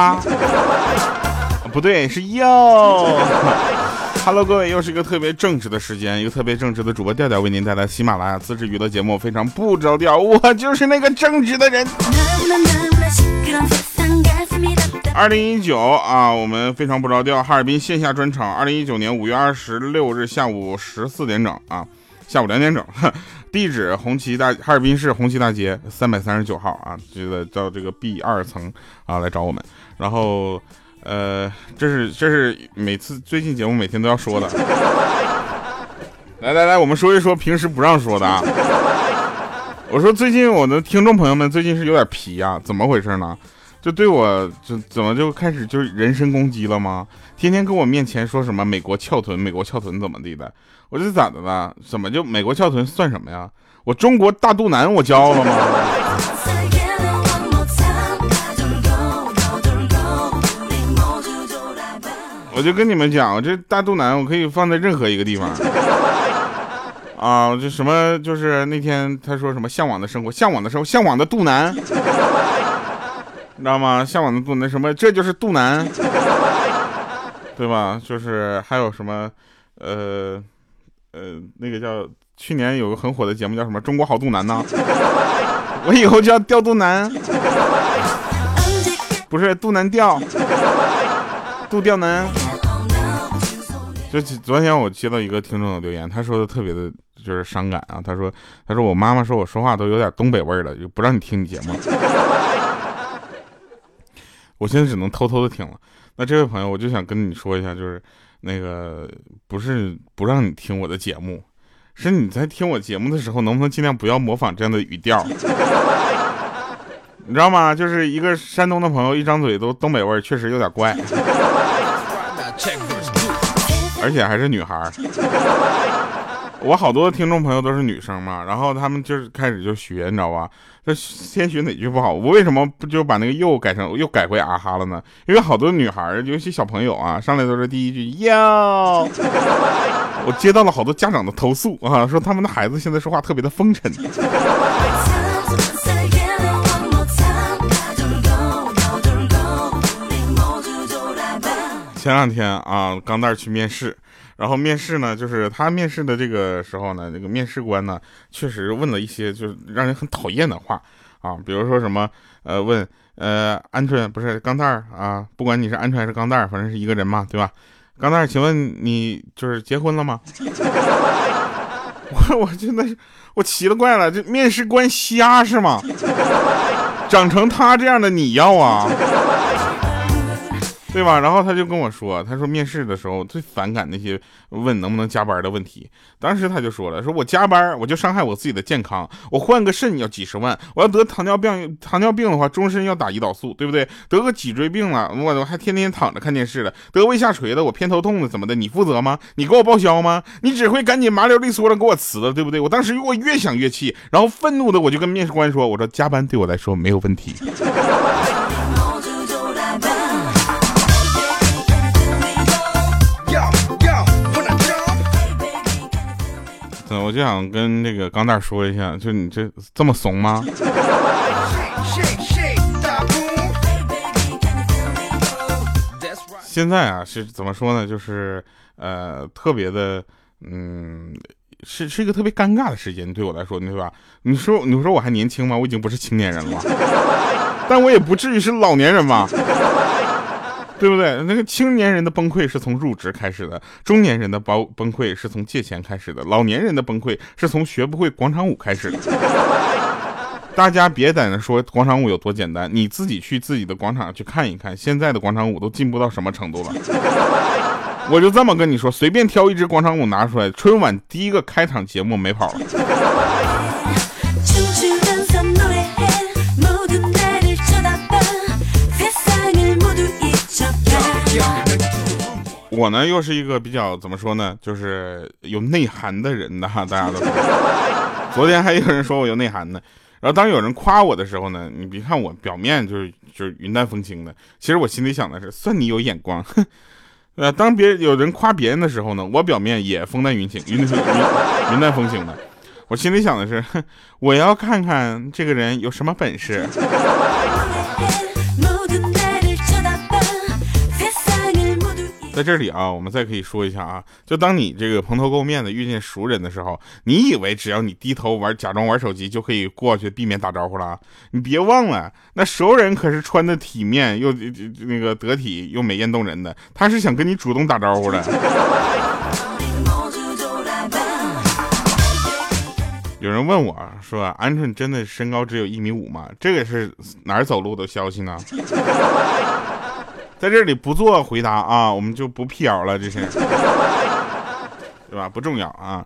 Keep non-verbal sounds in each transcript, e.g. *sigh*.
啊不对是哟 *laughs* hello 各位又是一个特别正直的时间一个特别正直的主播调调为您带来喜马拉雅自制娱乐节目非常不着调。我就是那个正直的人。二零一九啊我们非常不着调哈尔滨线下专场二零一九年五月二十六日下午十四点整啊。下午两点整，*laughs* 地址红旗大哈尔滨市红旗大街三百三十九号啊，这个到这个 B 二层啊来找我们，然后呃，这是这是每次最近节目每天都要说的，*laughs* 来来来，我们说一说平时不让说的啊。*laughs* 我说最近我的听众朋友们最近是有点皮呀、怎么回事呢？就对我就怎么就开始就是人身攻击了吗？天天跟我面前说什么美国翘臀，美国翘臀怎么地的？我这咋的了？怎么就美国翘臀算什么呀？我中国大肚腩我骄傲了吗？我就跟你们讲，我这大肚腩我可以放在任何一个地方。啊，这什么就是那天他说什么向往的生活，向往的生活，向往的肚腩。知道吗？向往的度那，什么？这就是肚腩，*laughs* 对吧？就是还有什么，呃，呃，那个叫去年有个很火的节目叫什么《中国好肚腩》呢？*laughs* 我以后就要掉肚腩，*laughs* 不是肚腩掉，肚掉腩。就昨天我接到一个听众的留言，他说的特别的就是伤感啊。他说，他说我妈妈说我说话都有点东北味儿了，就不让你听你节目。我现在只能偷偷的听了。那这位朋友，我就想跟你说一下，就是那个不是不让你听我的节目，是你在听我节目的时候，能不能尽量不要模仿这样的语调？*laughs* 你知道吗？就是一个山东的朋友，一张嘴都东北味儿，确实有点怪。*laughs* 而且还是女孩儿。我好多听众朋友都是女生嘛，然后他们就是开始就学，你知道吧？那先学哪句不好？我为什么不就把那个又改成又改回啊哈了呢？因为好多女孩，尤其小朋友啊，上来都是第一句哟。*laughs* 我接到了好多家长的投诉啊，说他们的孩子现在说话特别的风尘。前两天啊，钢蛋去面试。然后面试呢，就是他面试的这个时候呢，这个面试官呢，确实问了一些就是让人很讨厌的话啊，比如说什么呃问呃鹌鹑不是钢蛋儿啊，不管你是鹌鹑还是钢蛋儿，反正是一个人嘛，对吧？钢蛋儿，请问你就是结婚了吗？我我真的是我奇了怪了，这面试官瞎是吗？长成他这样的你要啊？对吧？然后他就跟我说，他说面试的时候最反感那些问能不能加班的问题。当时他就说了，说我加班我就伤害我自己的健康，我换个肾要几十万，我要得糖尿病，糖尿病的话终身要打胰岛素，对不对？得个脊椎病了，我我还天天躺着看电视了，得胃下垂了，我偏头痛了怎么的？你负责吗？你给我报销吗？你只会赶紧麻溜利索的给我辞了，对不对？我当时我越想越气，然后愤怒的我就跟面试官说，我说加班对我来说没有问题。*laughs* 嗯，我就想跟那个钢蛋说一下，就你这这么怂吗.现在啊是怎么说呢？就是呃特别的，嗯，是是一个特别尴尬的时间，对我来说，对吧？你说你说我还年轻吗？我已经不是青年人了，*laughs* 但我也不至于是老年人吧？对不对？那个青年人的崩溃是从入职开始的，中年人的崩崩溃是从借钱开始的，老年人的崩溃是从学不会广场舞开始的。大家别在那说广场舞有多简单，你自己去自己的广场去看一看，现在的广场舞都进步到什么程度了。我就这么跟你说，随便挑一支广场舞拿出来，春晚第一个开场节目没跑了。我呢又是一个比较怎么说呢，就是有内涵的人的哈，*laughs* 大家都。昨天还有人说我有内涵呢，然后当有人夸我的时候呢，你别看我表面就是就是云淡风轻的，其实我心里想的是，算你有眼光，*laughs* 呃，当别有人夸别人的时候呢，我表面也风淡云轻，云云云淡风轻的。我心里想的是，*laughs* 我要看看这个人有什么本事。在这里啊我们再可以说一下啊就当你这个蓬头垢面的遇见熟人的时候你以为只要你低头玩假装玩手机就可以过去避免打招呼了你别忘了那熟人可是穿的体面又那个得体又美艳动人的他是想跟你主动打招呼的。有人问我啊说鹌鹑真的身高只有一米五吗？这个是哪儿走路的消息呢？在这里不做回答啊，我们就不辟谣了，这是，*laughs* 对吧？不重要啊。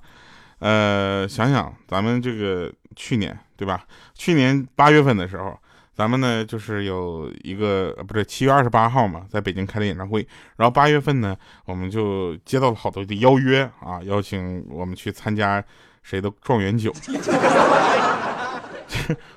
呃，想想咱们这个去年，对吧？去年八月份的时候，咱们呢就是有一个不是七月二十八号嘛，在北京开的演唱会。然后八月份呢，我们就接到了好多的邀约啊，邀请我们去参加谁的状元酒。*laughs*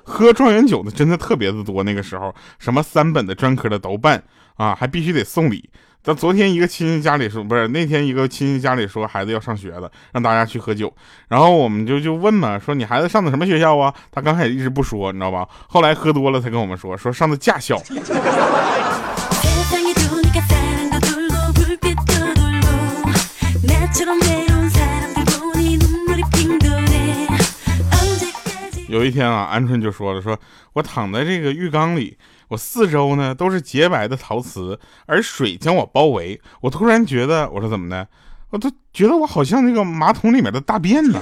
喝状元酒的真的特别的多，那个时候什么三本的、专科的都办啊还必须得送礼。咱昨天一个亲戚家里说不是那天一个亲戚家里说孩子要上学了让大家去喝酒。然后我们就就问嘛说你孩子上的什么学校啊？他刚开始一直不说你知道吧？后来喝多了才跟我们说说上的驾校。有一天啊鹌鹑就说了说我躺在这个浴缸里我四周呢都是洁白的陶瓷，而水将我包围。我突然觉得，我说怎么的？我都觉得我好像那个马桶里面的大便呢。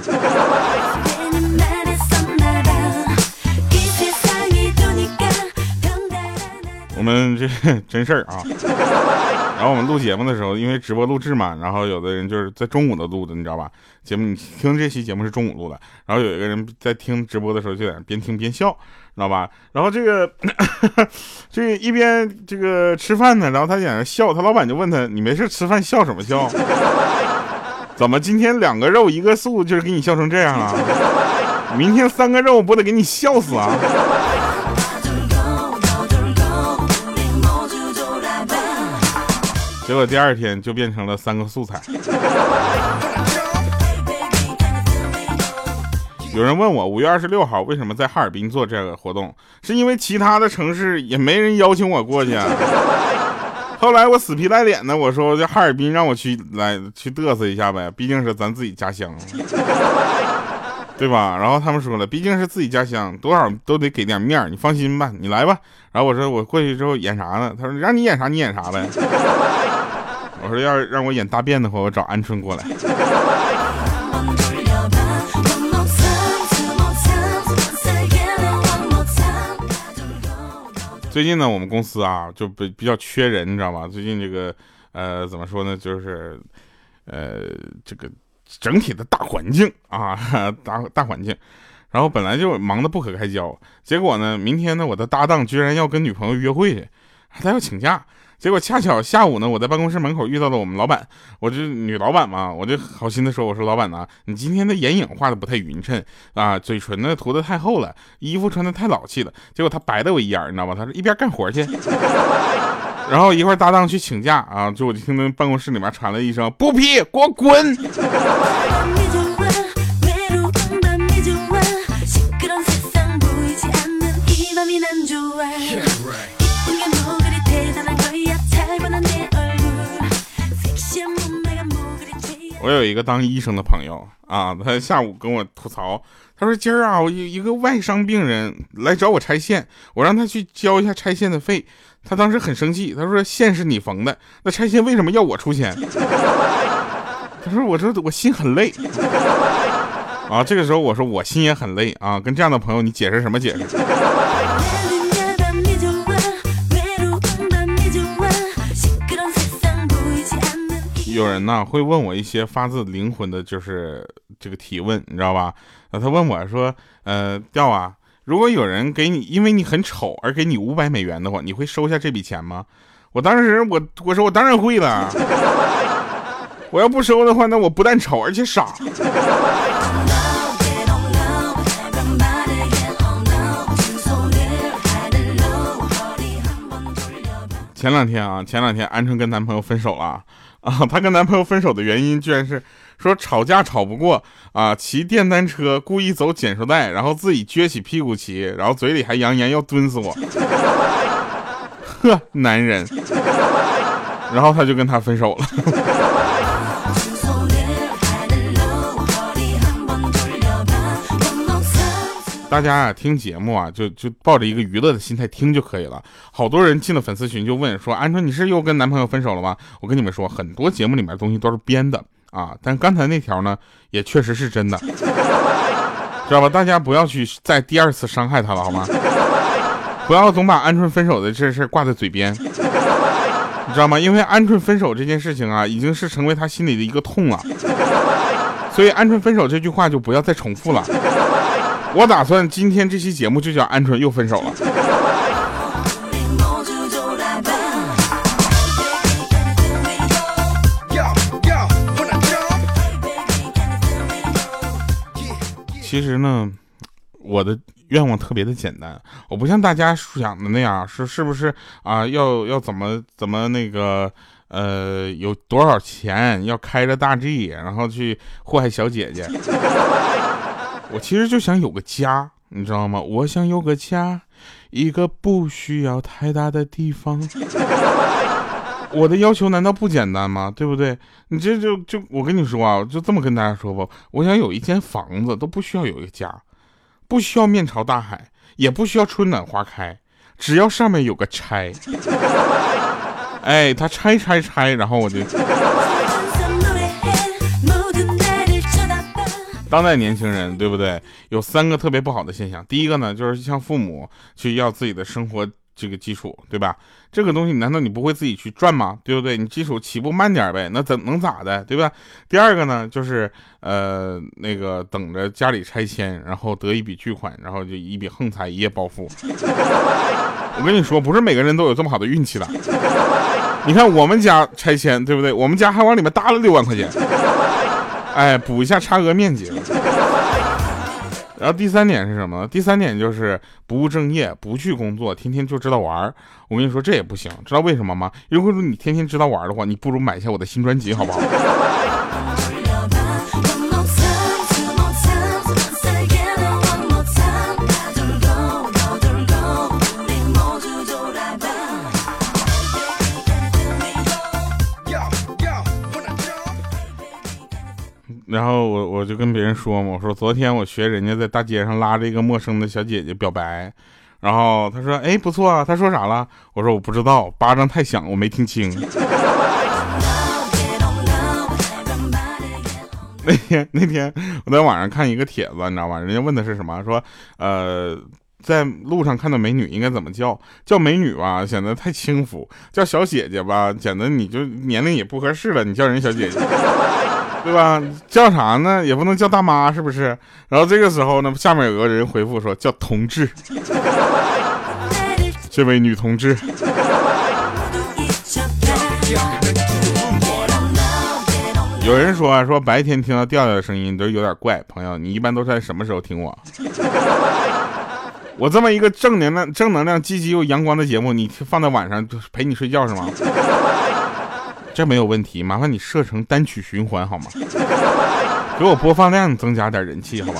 我们这真事儿啊。*laughs* 然后我们录节目的时候，因为直播录制嘛，然后有的人就是在中午的录的，你知道吧？节目你听这期节目是中午录的，然后有一个人在听直播的时候就在那边听边笑，知道吧？然后这个这一边这个吃饭呢，然后他在那笑，他老板就问他：“你没事吃饭笑什么笑？*laughs* 怎么今天两个肉一个素，就是给你笑成这样了？明天三个肉不得给你笑死啊？”结果第二天就变成了三个素材。有人问我五月二十六号为什么在哈尔滨做这个活动，是因为其他的城市也没人邀请我过去。后来我死皮赖脸的我说，这哈尔滨让我去来去嘚瑟一下呗，毕竟是咱自己家乡，对吧？然后他们说了，毕竟是自己家乡，多少都得给点面，你放心吧，你来吧。然后我说我过去之后演啥呢？他说让你演啥你演啥呗。我说要是让我演大便的话我找鹌鹑过来。最近呢我们公司啊就比比较缺人你知道吧？最近这个呃怎么说呢就是呃这个整体的大环境啊 *laughs* 大大环境。然后本来就忙得不可开交结果呢明天呢我的搭档居然要跟女朋友约会去他要请假。结果恰巧下午呢，我在办公室门口遇到了我们老板，我这女老板嘛，我就好心的说，我说老板呐、你今天的眼影画的不太匀称啊，嘴唇呢涂的太厚了，衣服穿的太老气了。结果他白了我一眼，你知道吧？他说一边干活去。*laughs* 然后一会儿搭档去请假啊，就我就听到办公室里面传来一声不批，给我滚！*laughs* *laughs* 我有一个当医生的朋友啊，他下午跟我吐槽，他说今儿啊，我有一个外伤病人来找我拆线，我让他去交一下拆线的费，他当时很生气，他说线是你缝的，那拆线为什么要我出钱？*laughs* 他说我说我心很累。啊，这个时候我说我心也很累啊，跟这样的朋友你解释什么解释？有人呢会问我一些发自灵魂的，就是这个提问，你知道吧？那他问我说：“呃，调啊，如果有人给你，因为你很丑而给你五百美元的话，你会收下这笔钱吗？”我当时我我说我当然会了，我要不收的话，那我不但丑，而且傻。前两天啊，前两天鹌鹑跟男朋友分手了。啊，她跟男朋友分手的原因居然是说吵架吵不过啊，骑电单车故意走减速带，然后自己撅起屁股骑，然后嘴里还扬言要蹲死我，*laughs* 呵，男人，然后他就跟他分手了。大家啊听节目啊，就就抱着一个娱乐的心态听就可以了。好多人进了粉丝群就问说：“鹌鹑，你是又跟男朋友分手了吗？”我跟你们说，很多节目里面东西都是编的啊。但刚才那条呢，也确实是真的，*laughs* 知道吧？大家不要去再第二次伤害他了，好吗？不要总把鹌鹑分手的这事挂在嘴边，你知道吗？因为鹌鹑分手这件事情啊，已经是成为他心里的一个痛了。所以鹌鹑分手这句话就不要再重复了。我打算今天这期节目就叫鹌鹑又分手了。其实呢我的愿望特别的简单我不像大家想的那样是是不是啊要要怎么怎么那个呃有多少钱要开着大 g 然后去祸害小姐姐。我其实就想有个家，你知道吗？我想有个家，一个不需要太大的地方。*laughs* 我的要求难道不简单吗？对不对？你这就就我跟你说啊，就这么跟大家说吧，我想有一间房子，都不需要有一个家，不需要面朝大海，也不需要春暖花开，只要上面有个拆。*laughs* 哎，他拆拆拆，然后我就。当代年轻人，对不对？有三个特别不好的现象。第一个呢，就是向父母去要自己的生活这个基础，对吧？这个东西难道你不会自己去赚吗？对不对？你基础起步慢点呗，那怎能咋的，对吧？第二个呢，就是呃那个等着家里拆迁，然后得一笔巨款，然后就一笔横财，一夜暴富。*laughs* 我跟你说，不是每个人都有这么好的运气的。你看我们家拆迁，对不对？我们家还往里面搭了六万块钱。哎，补一下差额面积。*laughs* 然后第三点是什么呢？第三点就是不务正业，不去工作，天天就知道玩儿。我跟你说这也不行，知道为什么吗？如果说你天天知道玩儿的话，你不如买一下我的新专辑，好不好？然后我我就跟别人说嘛，我说昨天我学人家在大街上拉着一个陌生的小姐姐表白，然后他说哎不错啊，他说啥了？我说我不知道，巴掌太响，我没听清。*laughs* 那天那天我在网上看一个帖子，你知道吧？人家问的是什么？说呃，在路上看到美女应该怎么叫？叫美女吧，显得太轻浮；叫小姐姐吧，显得你就年龄也不合适了，你叫人小姐姐。对吧？叫啥呢？也不能叫大妈，是不是？然后这个时候呢，下面有个人回复说叫同志，*laughs* 这位女同志。有人说啊，说白天听到调调的声音都有点怪，朋友，你一般都是在什么时候听我？*laughs* 我这么一个正能量、正能量、积极又阳光的节目，你放在晚上就陪你睡觉是吗？这没有问题，麻烦你设成单曲循环好吗？*laughs* 给我播放量增加点人气好吗？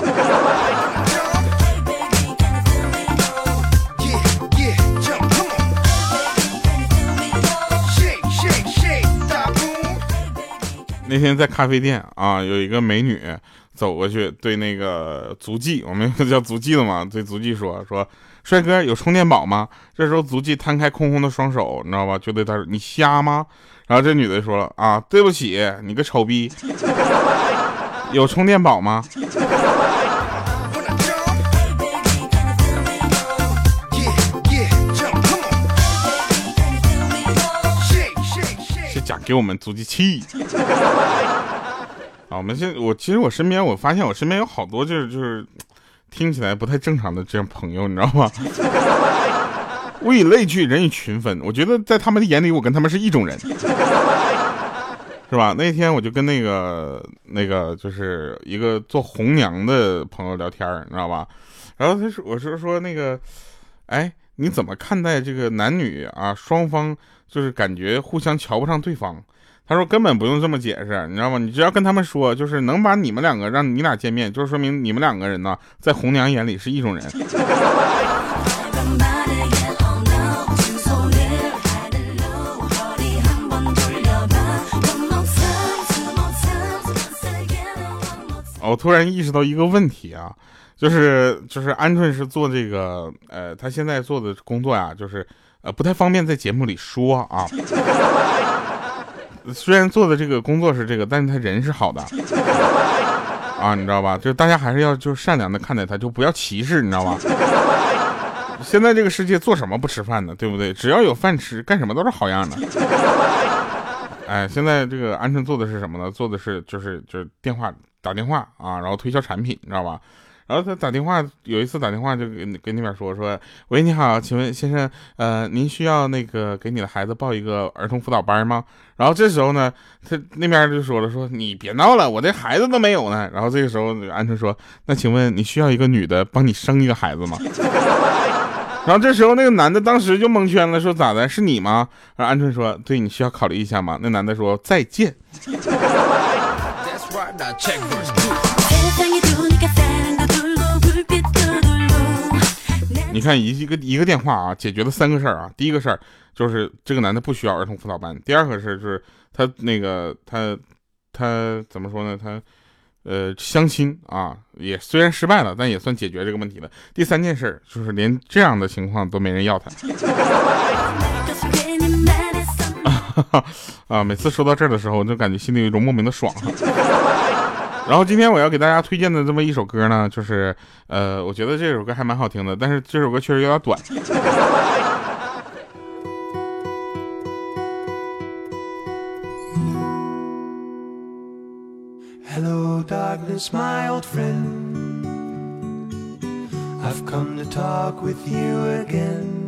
那天在咖啡店啊，有一个美女走过去，对那个足迹，我们叫足迹的嘛，对足迹说 *laughs* 说，帅哥有充电宝吗？这时候足迹摊开空空的双手，你知道吧？就对他说，你瞎吗？然后这女的说了啊，对不起，你个丑逼，有充电宝吗？是 shake. 假给我们足迹气。啊，我们现我其实我身边我发现我身边有好多就是就是听起来不太正常的这样朋友，你知道吗？*laughs* 物以类聚，人以群分。我觉得在他们的眼里，我跟他们是一种人，是吧？那天我就跟那个那个就是一个做红娘的朋友聊天，你知道吧？然后他说，我是说那个，哎，你怎么看待这个男女啊双方就是感觉互相瞧不上对方？他说根本不用这么解释，你知道吗？你只要跟他们说，就是能把你们两个让你俩见面，就是说明你们两个人呢，在红娘眼里是一种人。我突然意识到一个问题啊，就是就是鹌鹑是做这个呃，他现在做的工作呀、就是呃不太方便在节目里说啊。*laughs* 虽然做的这个工作是这个，但是他人是好的啊，你知道吧？就大家还是要就善良的看待他，就不要歧视，你知道吧？现在这个世界做什么不吃饭呢？对不对？只要有饭吃，干什么都是好样的。哎，现在这个鹌鹑做的是什么呢？做的是就是就是电话打电话啊，然后推销产品，你知道吧？然后他打电话，有一次打电话就跟跟那边说说，喂，你好，请问先生，呃，您需要那个给你的孩子报一个儿童辅导班吗？然后这时候呢，他那边就说了说，你别闹了，我这孩子都没有呢。然后这个时候鹌鹑说，那请问你需要一个女的帮你生一个孩子吗？*laughs* 然后这时候那个男的当时就蒙圈了，说咋的？是你吗？然后鹌鹑说，对，你需要考虑一下吗？那男的说再见。*laughs* That's right, now check verse two. 세상이 두니까 사랑도 돌고 불빛도 돌고 내 你看一一个一个电话啊，解决了三个事儿啊。第一个事儿就是这个男的不需要儿童辅导班。第二个事儿就是他那个他他怎么说呢？他呃相亲啊，也虽然失败了，但也算解决这个问题了。第三件事儿就是连这样的情况都没人要他 것을 *laughs* 괜히 말했어 *laughs* 啊。每次说到这儿的时候，我就感觉心里有一种莫名的爽。*laughs* 然后今天我要给大家推荐的这么一首歌呢，就是呃，我觉得这首歌还蛮好听的，但是这首歌确实有点短。*laughs* Hello, darkness, my old friend. I've come to talk with you again.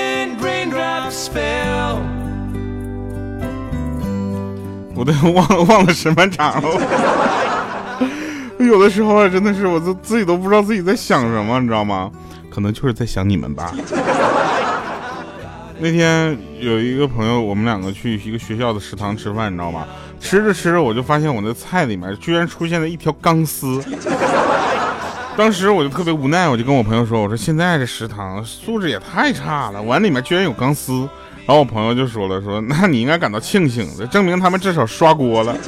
raindrops, fell. 我都忘了忘了什么场了。有的时候啊，真的是我都自己都不知道自己在想什么，你知道吗？可能就是在想你们吧。*laughs* 那天有一个朋友，我们两个去一个学校的食堂吃饭，你知道吗？吃着吃着，我就发现我的菜里面居然出现了一条钢丝。当时我就特别无奈，我就跟我朋友说：“我说现在这食堂素质也太差了，碗里面居然有钢丝。”然后我朋友就说了：“说那你应该感到庆幸，这证明他们至少刷锅了。*laughs* ”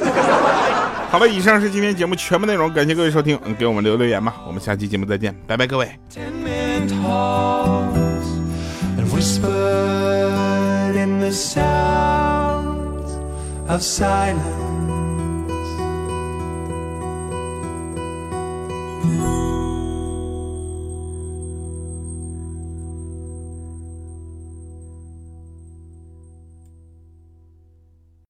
好了，以上是今天节目全部内容，感谢各位收听，给我们留留言吧。我们下期节目再见，拜拜，各位。Whispered in the sound of silence.